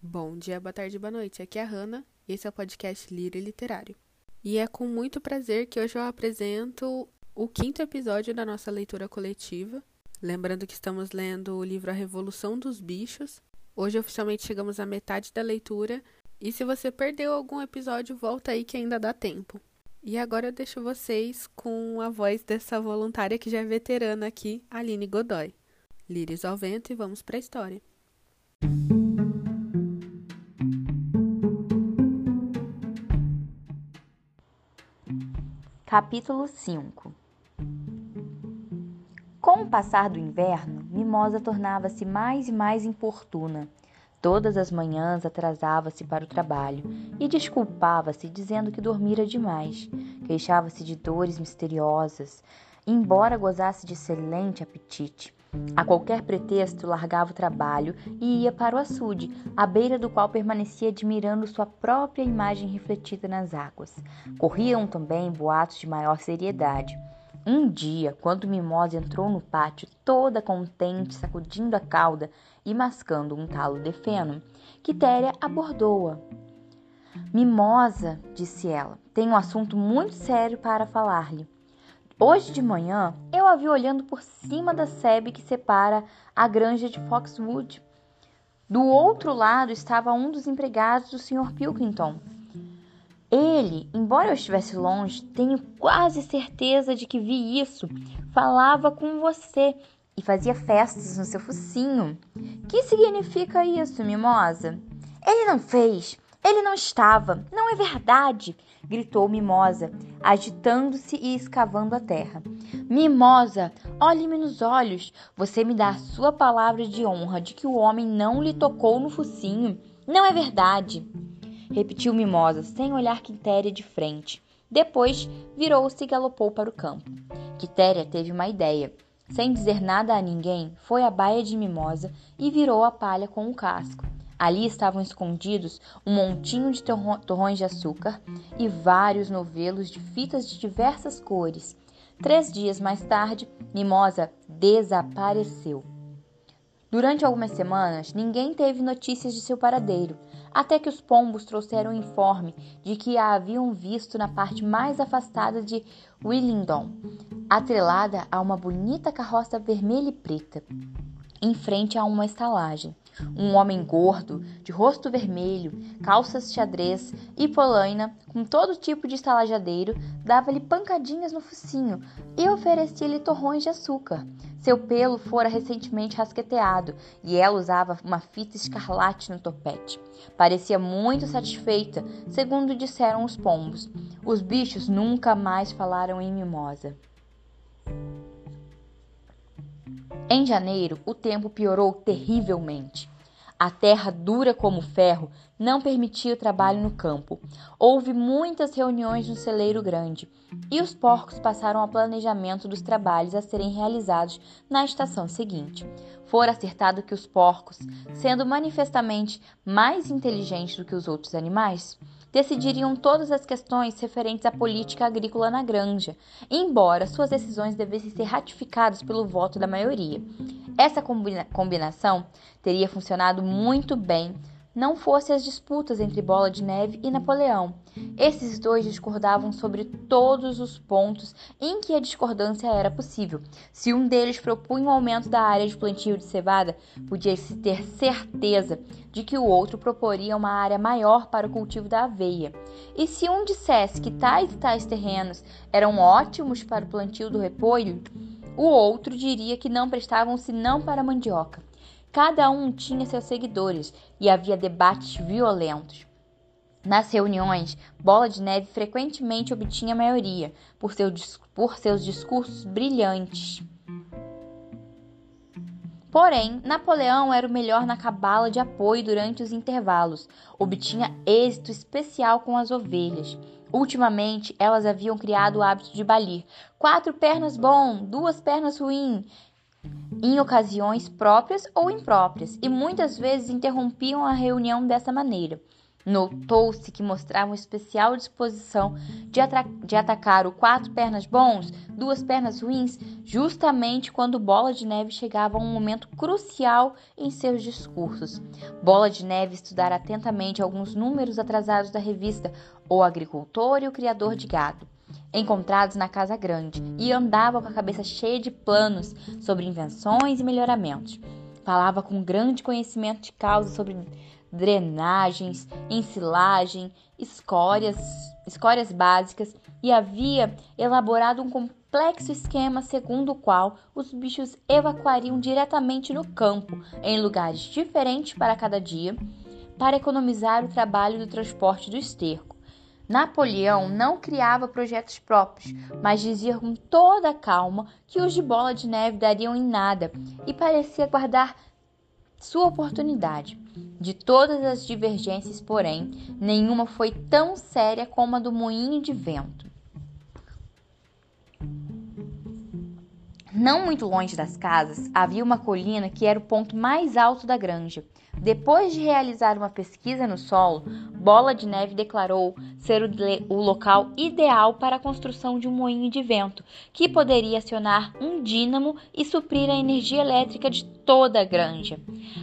Bom dia, boa tarde, boa noite. Aqui é a Hanna, esse é o podcast Lírio Literário. E é com muito prazer que hoje eu apresento o quinto episódio da nossa leitura coletiva. Lembrando que estamos lendo o livro A Revolução dos Bichos. Hoje oficialmente chegamos à metade da leitura. E se você perdeu algum episódio, volta aí que ainda dá tempo. E agora eu deixo vocês com a voz dessa voluntária que já é veterana aqui, Aline Godoy. Lírios ao vento e vamos para a história. Capítulo 5 Com o passar do inverno, Mimosa tornava-se mais e mais importuna. Todas as manhãs atrasava-se para o trabalho e desculpava-se dizendo que dormira demais. Queixava-se de dores misteriosas, embora gozasse de excelente apetite. A qualquer pretexto, largava o trabalho e ia para o açude, à beira do qual permanecia admirando sua própria imagem refletida nas águas. Corriam também boatos de maior seriedade. Um dia, quando Mimosa entrou no pátio, toda contente, sacudindo a cauda e mascando um talo de feno, Quitéria abordou-a. Mimosa, disse ela, tem um assunto muito sério para falar-lhe. Hoje de manhã eu a vi olhando por cima da sebe que separa a granja de Foxwood. Do outro lado estava um dos empregados do Sr. Pilkington. Ele, embora eu estivesse longe, tenho quase certeza de que vi isso. Falava com você e fazia festas no seu focinho. Que significa isso, mimosa? Ele não fez. Ele não estava. Não é verdade gritou Mimosa, agitando-se e escavando a terra. Mimosa, olhe-me nos olhos. Você me dá a sua palavra de honra de que o homem não lhe tocou no focinho. Não é verdade. Repetiu Mimosa, sem olhar Quitéria de frente. Depois virou-se e galopou para o campo. Quitéria teve uma ideia. Sem dizer nada a ninguém, foi à baia de Mimosa e virou a palha com o casco. Ali estavam escondidos um montinho de torrões de açúcar e vários novelos de fitas de diversas cores. Três dias mais tarde, Mimosa desapareceu. Durante algumas semanas, ninguém teve notícias de seu paradeiro, até que os pombos trouxeram o informe de que a haviam visto na parte mais afastada de Willingdon, atrelada a uma bonita carroça vermelha e preta, em frente a uma estalagem. Um homem gordo, de rosto vermelho, calças xadrez e polaina, com todo tipo de estalajadeiro, dava-lhe pancadinhas no focinho e oferecia-lhe torrões de açúcar. Seu pelo fora recentemente rasqueteado e ela usava uma fita escarlate no topete. Parecia muito satisfeita, segundo disseram os pombos. Os bichos nunca mais falaram em mimosa. Em janeiro, o tempo piorou terrivelmente. A terra dura como ferro não permitia o trabalho no campo. Houve muitas reuniões no celeiro grande e os porcos passaram ao planejamento dos trabalhos a serem realizados na estação seguinte. Fora acertado que os porcos, sendo manifestamente mais inteligentes do que os outros animais, decidiriam todas as questões referentes à política agrícola na granja, embora suas decisões devessem ser ratificadas pelo voto da maioria. Essa combina combinação teria funcionado muito bem não fossem as disputas entre Bola de Neve e Napoleão. Esses dois discordavam sobre todos os pontos em que a discordância era possível. Se um deles propunha um aumento da área de plantio de cevada, podia-se ter certeza de que o outro proporia uma área maior para o cultivo da aveia. E se um dissesse que tais e tais terrenos eram ótimos para o plantio do repolho, o outro diria que não prestavam senão para a mandioca. Cada um tinha seus seguidores e havia debates violentos. Nas reuniões, Bola de Neve frequentemente obtinha maioria por, seu, por seus discursos brilhantes. Porém, Napoleão era o melhor na cabala de apoio durante os intervalos. Obtinha êxito especial com as ovelhas. Ultimamente, elas haviam criado o hábito de balir. Quatro pernas bom, duas pernas ruim, em ocasiões próprias ou impróprias, e muitas vezes interrompiam a reunião dessa maneira. Notou-se que mostravam especial disposição de, de, atacar o quatro pernas bons, duas pernas ruins, justamente quando Bola de Neve chegava a um momento crucial em seus discursos. Bola de Neve estudara atentamente alguns números atrasados da revista O Agricultor e o Criador de Gado encontrados na Casa Grande, e andava com a cabeça cheia de planos sobre invenções e melhoramentos. Falava com grande conhecimento de causa sobre drenagens, ensilagem, escórias, escórias básicas e havia elaborado um complexo esquema segundo o qual os bichos evacuariam diretamente no campo, em lugares diferentes para cada dia, para economizar o trabalho do transporte do esterco. Napoleão não criava projetos próprios, mas dizia com toda a calma que os de bola de neve dariam em nada e parecia guardar sua oportunidade. De todas as divergências, porém, nenhuma foi tão séria como a do moinho de vento. Não muito longe das casas havia uma colina que era o ponto mais alto da granja. Depois de realizar uma pesquisa no solo, Bola de Neve declarou ser o, o, local ideal para a construção de um moinho de vento, que poderia acionar um dínamo e suprir a energia elétrica de toda a granja.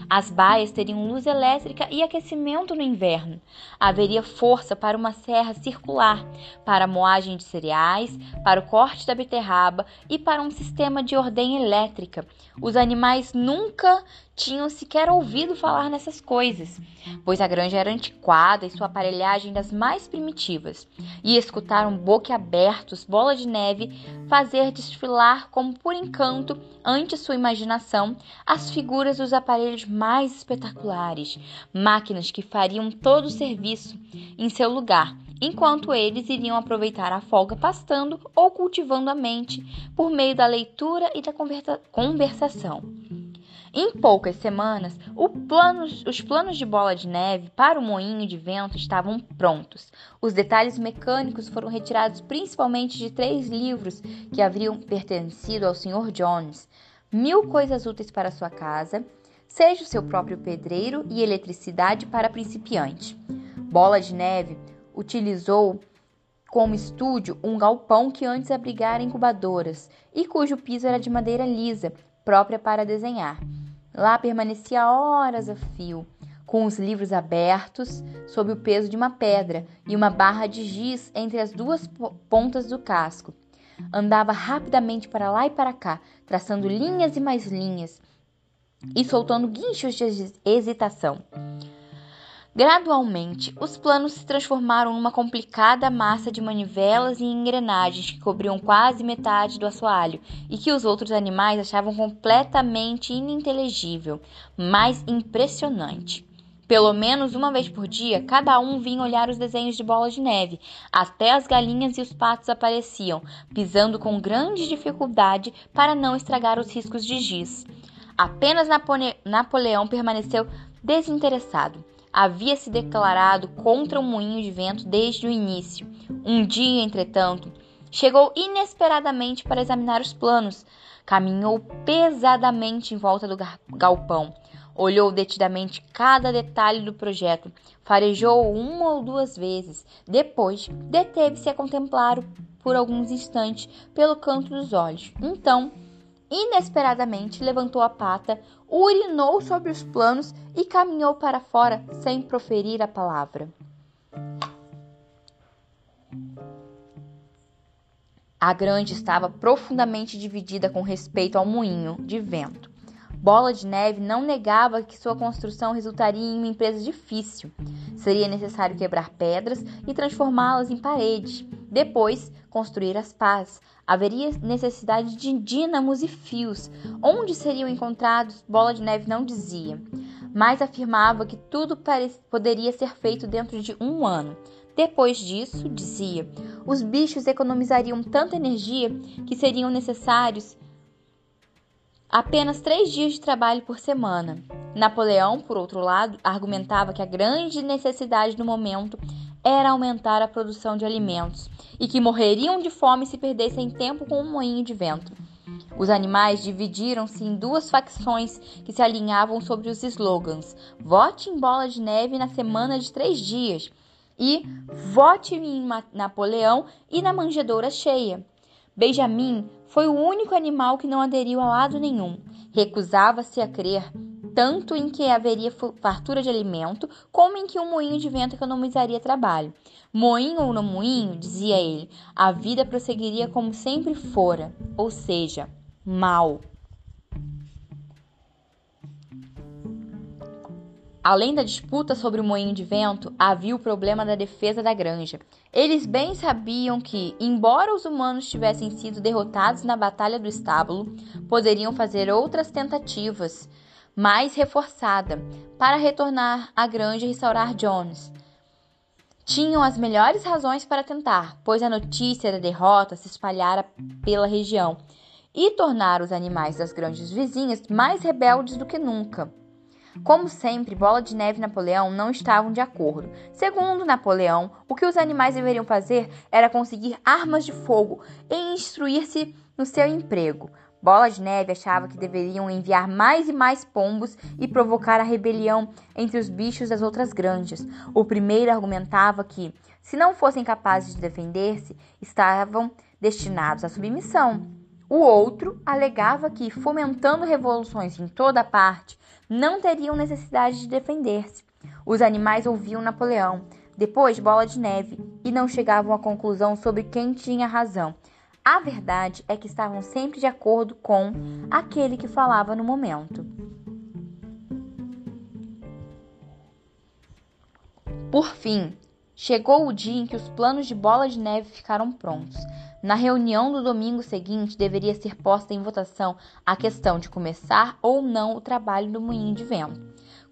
As baias teriam luz elétrica e aquecimento no inverno. Haveria força para uma serra circular, para a moagem de cereais, para o corte da beterraba e para um sistema de ordem elétrica. Os animais nunca tinham sequer ouvido falar nessas coisas, pois a granja era antiquada e sua aparelhagem das mais primitivas, e escutaram boquiabertos Bola de Neve fazer desfilar como por encanto, ante sua imaginação, as figuras dos aparelhos mais espetaculares, máquinas que fariam todo o serviço em seu lugar, enquanto eles iriam aproveitar a folga pastando ou cultivando a mente por meio da leitura e da conversação. Em poucas semanas, os planos de bola de neve para o moinho de vento estavam prontos. Os detalhes mecânicos foram retirados principalmente de três livros que haviam pertencido ao Sr. Jones: Mil Coisas Úteis para Sua Casa, Seja o seu próprio pedreiro e Eletricidade para Principiante. Bola de Neve utilizou como estúdio um galpão que antes abrigara incubadoras e cujo piso era de madeira lisa, própria para desenhar. Lá permanecia horas a fio, com os livros abertos sob o peso de uma pedra e uma barra de giz entre as duas pontas do casco. Andava rapidamente para lá e para cá, traçando linhas e mais linhas e soltando guinchos de hesitação. Gradualmente, os planos se transformaram numa complicada massa de manivelas e engrenagens que cobriam quase metade do assoalho e que os outros animais achavam completamente ininteligível, mas impressionante. Pelo menos uma vez por dia, cada um vinha olhar os desenhos de bola de neve. Até as galinhas e os patos apareciam, pisando com grande dificuldade para não estragar os riscos de giz. Apenas Napoleão permaneceu desinteressado havia se declarado contra o moinho de vento desde o início. Um dia, entretanto, chegou inesperadamente para examinar os planos. Caminhou pesadamente em volta do galpão. Olhou detidamente cada detalhe do projeto, farejou uma ou duas vezes. Depois, deteve-se a contemplar por alguns instantes pelo canto dos olhos. Então, Inesperadamente levantou a pata, urinou sobre os planos e caminhou para fora sem proferir a palavra. A grande estava profundamente dividida com respeito ao moinho de vento. Bola de Neve não negava que sua construção resultaria em uma empresa difícil. Seria necessário quebrar pedras e transformá-las em paredes. Depois, construir as pás, Haveria necessidade de dínamos e fios. Onde seriam encontrados, Bola de Neve não dizia, mas afirmava que tudo poderia ser feito dentro de um ano. Depois disso, dizia, os bichos economizariam tanta energia que seriam necessários apenas três dias de trabalho por semana. Napoleão, por outro lado, argumentava que a grande necessidade do momento era aumentar a produção de alimentos e que morreriam de fome se perdessem tempo com um moinho de vento. Os animais dividiram-se em duas facções que se alinhavam sobre os slogans: Vote em Bola de Neve na semana de três dias e Vote em Napoleão e na manjedoura cheia. Benjamin foi o único animal que não aderiu a lado nenhum. Recusava-se a crer tanto em que haveria fartura de alimento, como em que um moinho de vento economizaria trabalho. Moinho ou não moinho, dizia ele, a vida prosseguiria como sempre fora, ou seja, mal. Além da disputa sobre o moinho de vento, havia o problema da defesa da granja. Eles bem sabiam que, embora os humanos tivessem sido derrotados na Batalha do Estábulo, poderiam fazer outras tentativas, mais reforçada, para retornar à granja e restaurar Jones. Tinham as melhores razões para tentar, pois a notícia da derrota se espalhara pela região e tornar os animais das grandes vizinhas mais rebeldes do que nunca. Como sempre, Bola de Neve e Napoleão não estavam de acordo. Segundo Napoleão, o que os animais deveriam fazer era conseguir armas de fogo e instruir-se no seu emprego. Bola de Neve achava que deveriam enviar mais e mais pombos e provocar a rebelião entre os bichos das outras granjas. O primeiro argumentava que, se não fossem capazes de defender-se, estavam destinados à submissão. O outro alegava que, fomentando revoluções em toda parte, não teriam necessidade de defender-se. Os animais ouviam Napoleão, depois Bola de Neve, e não chegavam à conclusão sobre quem tinha razão. A verdade é que estavam sempre de acordo com aquele que falava no momento. Por fim, chegou o dia em que os planos de Bola de Neve ficaram prontos. Na reunião do domingo seguinte, deveria ser posta em votação a questão de começar ou não o trabalho do moinho de vento.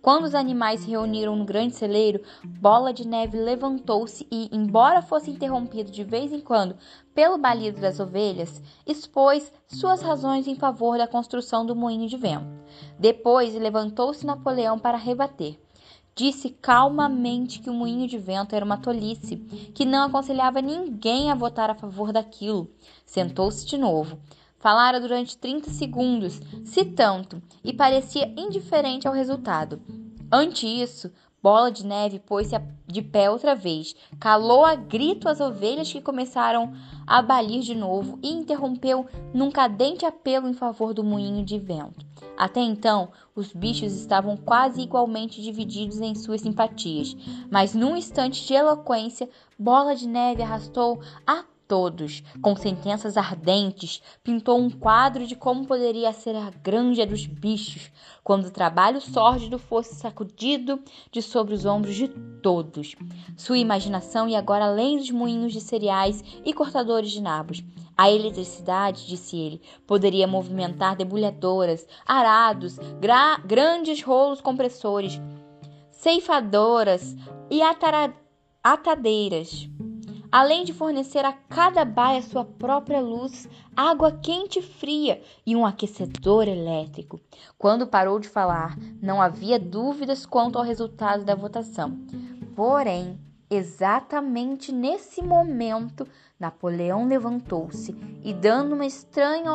Quando os animais se reuniram no grande celeiro, Bola de Neve levantou-se e, embora fosse interrompido de vez em quando pelo balido das ovelhas, expôs suas razões em favor da construção do moinho de vento. Depois levantou-se Napoleão para rebater. Disse calmamente que o moinho de vento era uma tolice, que não aconselhava ninguém a votar a favor daquilo. Sentou-se de novo. Falara durante 30 segundos, se tanto, e parecia indiferente ao resultado. Ante isso, Bola de Neve pôs-se de pé outra vez, calou a grito as ovelhas que começaram a balir de novo e interrompeu num cadente apelo em favor do moinho de vento. Até então, os bichos estavam quase igualmente divididos em suas simpatias, mas num instante de eloquência, Bola de Neve arrastou a todos, com sentenças ardentes, pintou um quadro de como poderia ser a granja dos bichos quando o trabalho sórdido fosse sacudido de sobre os ombros de todos. Sua imaginação ia agora além dos moinhos de cereais e cortadores de nabos. A eletricidade, disse ele, poderia movimentar debulhadoras, arados, grandes rolos compressores, ceifadoras e atadeiras além de fornecer a cada baia sua própria luz, água quente e fria e um aquecedor elétrico. Quando parou de falar, não havia dúvidas quanto ao resultado da votação. Porém, exatamente nesse momento, Napoleão levantou-se e, dando uma estranha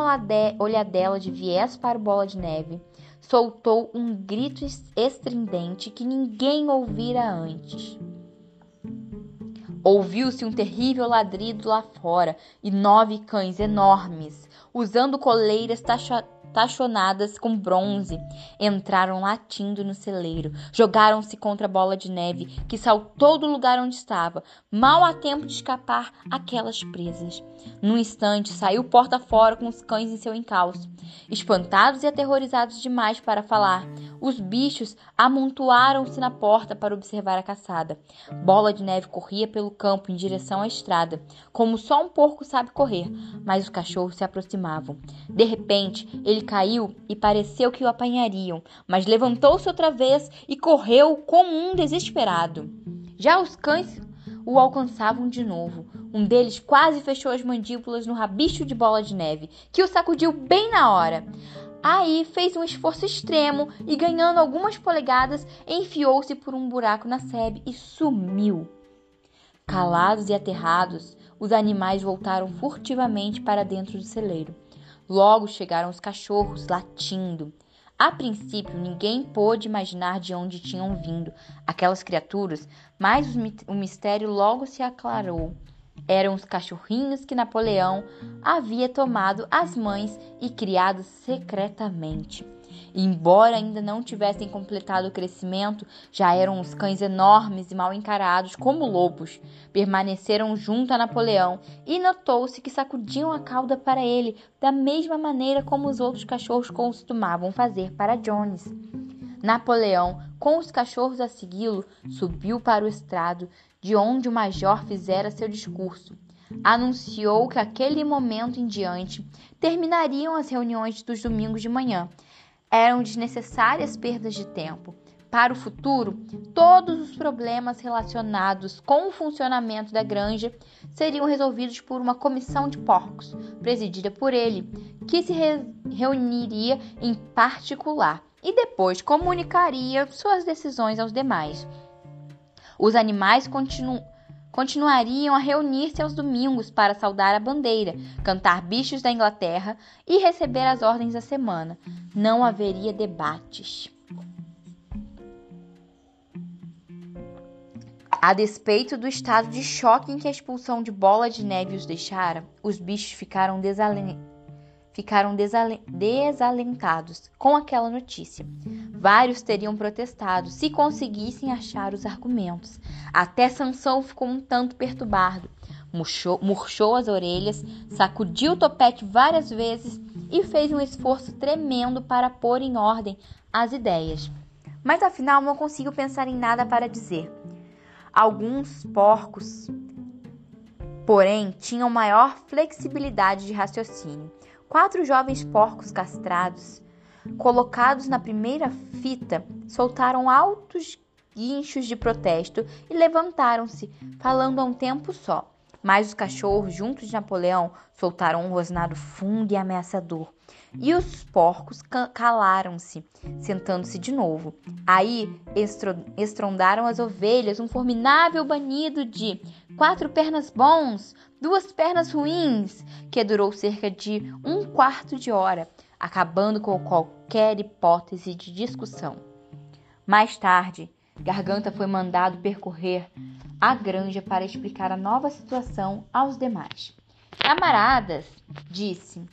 olhadela de viés para o bola de neve, soltou um grito estridente que ninguém ouvira antes. Ouviu-se um terrível ladrido lá fora e nove cães enormes, usando coleiras taxadas tachonadas com bronze, entraram latindo no celeiro, jogaram-se contra a bola de neve, que saltou do lugar onde estava, mal a tempo de escapar aquelas presas. Num instante, saiu porta fora com os cães em seu encalço. Espantados e aterrorizados demais para falar, os bichos amontoaram-se na porta para observar a caçada. Bola de Neve corria pelo campo em direção à estrada, como só um porco sabe correr, mas os cachorros se aproximavam. De repente, ele caiu e pareceu que o apanhariam, mas levantou-se outra vez e correu como um desesperado. Já os cães o alcançavam de novo. Um deles quase fechou as mandíbulas no rabicho de bola de neve, que o sacudiu bem na hora. Aí fez um esforço extremo e, ganhando algumas polegadas, enfiou-se por um buraco na sebe e sumiu. Calados e aterrados, os animais voltaram furtivamente para dentro do celeiro. Logo chegaram os cachorros, latindo. A princípio, ninguém pôde imaginar de onde tinham vindo aquelas criaturas, mas o mistério logo se aclarou. Eram os cachorrinhos que Napoleão havia tomado às mães e criado secretamente. Embora ainda não tivessem completado o crescimento, já eram os cães enormes e mal encarados como lobos. Permaneceram junto a Napoleão e notou-se que sacudiam a cauda para ele, da mesma maneira como os outros cachorros costumavam fazer para Jones. Napoleão, com os cachorros a segui-lo, subiu para o estrado, de onde o major fizera seu discurso. Anunciou que aquele momento em diante terminariam as reuniões dos domingos de manhã eram desnecessárias perdas de tempo. Para o futuro, todos os problemas relacionados com o funcionamento da granja seriam resolvidos por uma comissão de porcos, presidida por ele, que se re reuniria em particular e depois comunicaria suas decisões aos demais. Os animais continuam continuariam a reunir-se aos domingos para saudar a bandeira, cantar bichos da Inglaterra e receber as ordens da semana. Não haveria debates. A despeito do estado de choque em que a expulsão de Bola de Neve os deixara, os bichos ficaram desalentados ficaram desalentados com aquela notícia. Vários teriam protestado se conseguissem achar os argumentos. Até Sansão ficou um tanto perturbado. Murchou, murchou as orelhas, sacudiu o topete várias vezes e fez um esforço tremendo para pôr em ordem as ideias. Mas afinal não consigo pensar em nada para dizer. Alguns porcos, porém, tinham maior flexibilidade de raciocínio. Quatro jovens porcos castrados, colocados na primeira fita, soltaram altos guinchos de protesto e levantaram-se, falando a um tempo só. Mas os cachorros, juntos de Napoleão, soltaram um rosnado fundo e ameaçador. E os porcos calaram-se, sentando-se de novo. Aí estrondaram as ovelhas um formidável banido de quatro pernas bons, duas pernas ruins, que durou cerca de um quarto de hora, acabando com qualquer hipótese de discussão. Mais tarde, Garganta foi mandado percorrer a granja para explicar a nova situação aos demais. Camaradas, disse,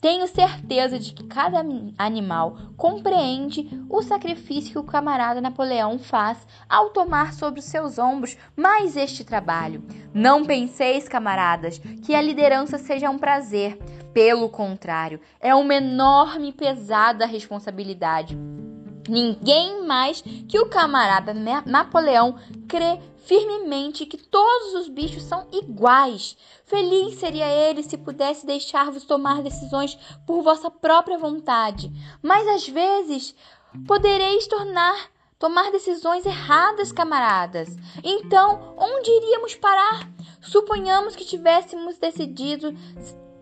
tenho certeza de que cada animal compreende o sacrifício que o camarada Napoleão faz ao tomar sobre os seus ombros mais este trabalho. Não penseis, camaradas, que a liderança seja um prazer. Pelo contrário, é uma enorme e pesada responsabilidade. Ninguém mais que o camarada Napoleão crê firmemente que todos os bichos são iguais. Feliz seria ele se pudesse deixar-vos tomar decisões por vossa própria vontade. Mas às vezes podereis tornar tomar decisões erradas, camaradas. Então, onde iríamos parar? Suponhamos que tivéssemos decidido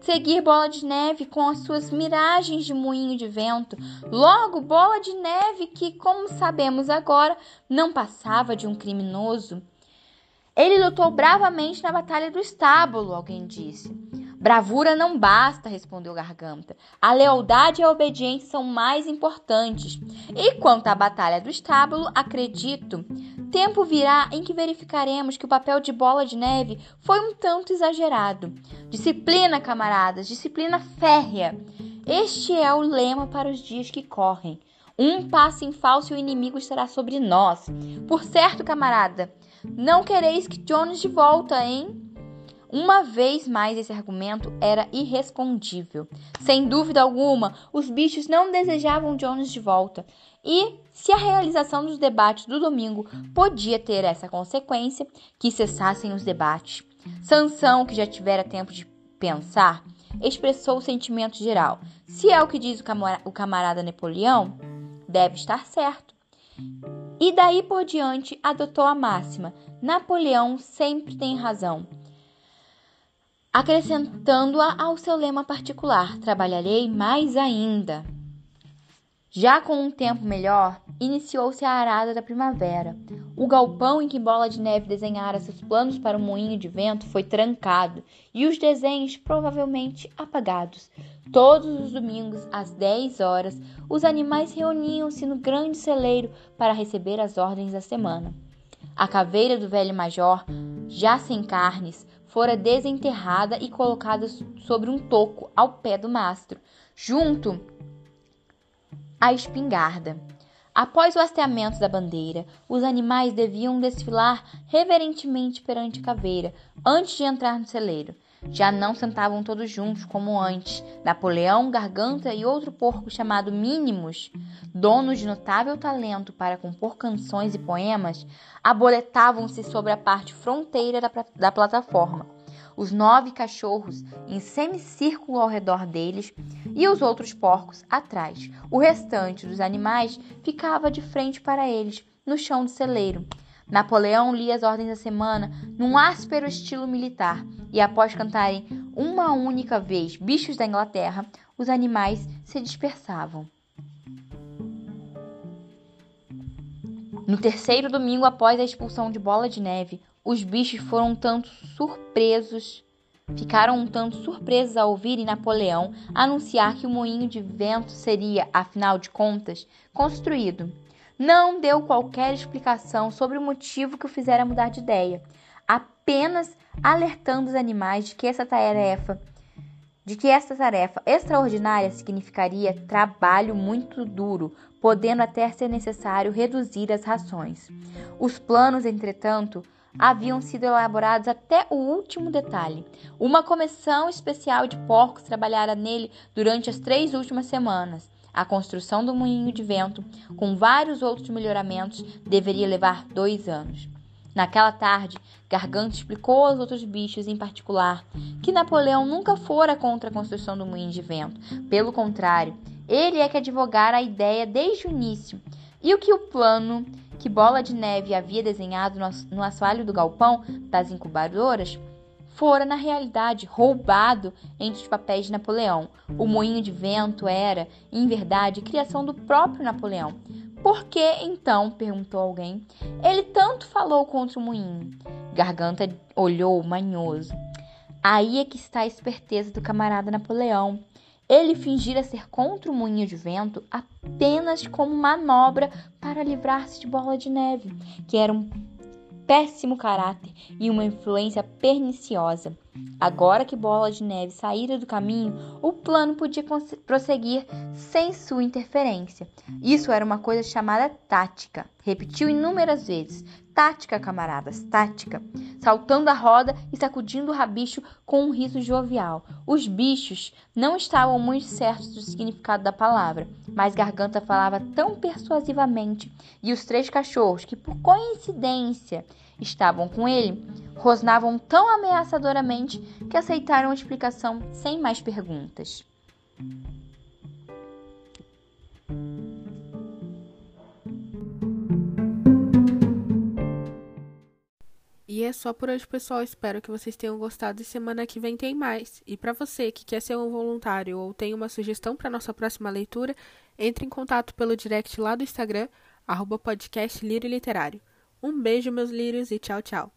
seguir Bola de Neve com as suas miragens de moinho de vento. Logo, Bola de Neve, que, como sabemos agora, não passava de um criminoso. Ele lutou bravamente na Batalha do Estábulo, alguém disse. Bravura não basta, respondeu Garganta. A lealdade e a obediência são mais importantes. E quanto à Batalha do Estábulo, acredito Tempo virá em que verificaremos que o papel de bola de neve foi um tanto exagerado. Disciplina, camaradas, disciplina férrea. Este é o lema para os dias que correm. Um passo em falso e o inimigo estará sobre nós. Por certo, camarada, não quereis que Jones de volta, hein? Uma vez mais, esse argumento era irrespondível. Sem dúvida alguma, os bichos não desejavam Jones de volta. E se a realização dos debates do domingo podia ter essa consequência, que cessassem os debates. Sansão, que já tivera tempo de pensar, expressou o sentimento geral. Se é o que diz o camarada Napoleão, deve estar certo. E daí por diante adotou a máxima: Napoleão sempre tem razão. Acrescentando-a ao seu lema particular: trabalharei mais ainda. Já com um tempo melhor, iniciou-se a arada da primavera. O galpão em que Bola de Neve desenhara seus planos para o moinho de vento foi trancado e os desenhos provavelmente apagados. Todos os domingos, às 10 horas, os animais reuniam-se no grande celeiro para receber as ordens da semana. A caveira do velho major, já sem carnes, fora desenterrada e colocada sobre um toco ao pé do mastro, junto à espingarda. Após o hasteamento da bandeira, os animais deviam desfilar reverentemente perante a caveira antes de entrar no celeiro. Já não sentavam todos juntos como antes. Napoleão, Garganta e outro porco chamado Mínimos, donos de notável talento para compor canções e poemas, aboletavam-se sobre a parte fronteira da, da plataforma os nove cachorros em semicírculo ao redor deles e os outros porcos atrás. O restante dos animais ficava de frente para eles, no chão do celeiro. Napoleão lia as ordens da semana num áspero estilo militar e, após cantarem uma única vez Bichos da Inglaterra, os animais se dispersavam. No terceiro domingo após a expulsão de Bola de Neve, os bichos foram um tanto surpresos, ficaram um tanto surpresos ao ouvirem Napoleão anunciar que o moinho de vento seria, afinal de contas, construído. Não deu qualquer explicação sobre o motivo que o fizera mudar de ideia, apenas alertando os animais de que essa tarefa de que esta tarefa extraordinária significaria trabalho muito duro, podendo até ser necessário reduzir as rações. Os planos, entretanto, haviam sido elaborados até o último detalhe. Uma comissão especial de porcos trabalhara nele durante as três últimas semanas. A construção do moinho de vento, com vários outros melhoramentos, deveria levar dois anos. Naquela tarde, Garganta explicou aos outros bichos, em particular, que Napoleão nunca fora contra a construção do moinho de vento. Pelo contrário, ele é que advogara a ideia desde o início. E o que o plano que Bola de Neve havia desenhado no assoalho do galpão das incubadoras fora, na realidade, roubado entre os papéis de Napoleão. O moinho de vento era, em verdade, criação do próprio Napoleão. Por que, então, perguntou alguém, ele tanto falou contra o moinho? Garganta olhou manhoso. Aí é que está a esperteza do camarada Napoleão. Ele fingira ser contra o moinho de vento apenas como manobra para livrar-se de Bola de Neve, que era um péssimo caráter e uma influência perniciosa. Agora que Bola de Neve saíra do caminho, o plano podia prosseguir sem sua interferência. Isso era uma coisa chamada tática. Repetiu inúmeras vezes, tática, camaradas, tática, saltando a roda e sacudindo o rabicho com um riso jovial. Os bichos não estavam muito certos do significado da palavra, mas Garganta falava tão persuasivamente e os três cachorros, que por coincidência estavam com ele, rosnavam tão ameaçadoramente que aceitaram a explicação sem mais perguntas. E é só por hoje, pessoal. Espero que vocês tenham gostado e semana que vem tem mais. E para você que quer ser um voluntário ou tem uma sugestão para nossa próxima leitura, entre em contato pelo direct lá do Instagram, arroba podcast Literário. Um beijo, meus lírios, e tchau, tchau.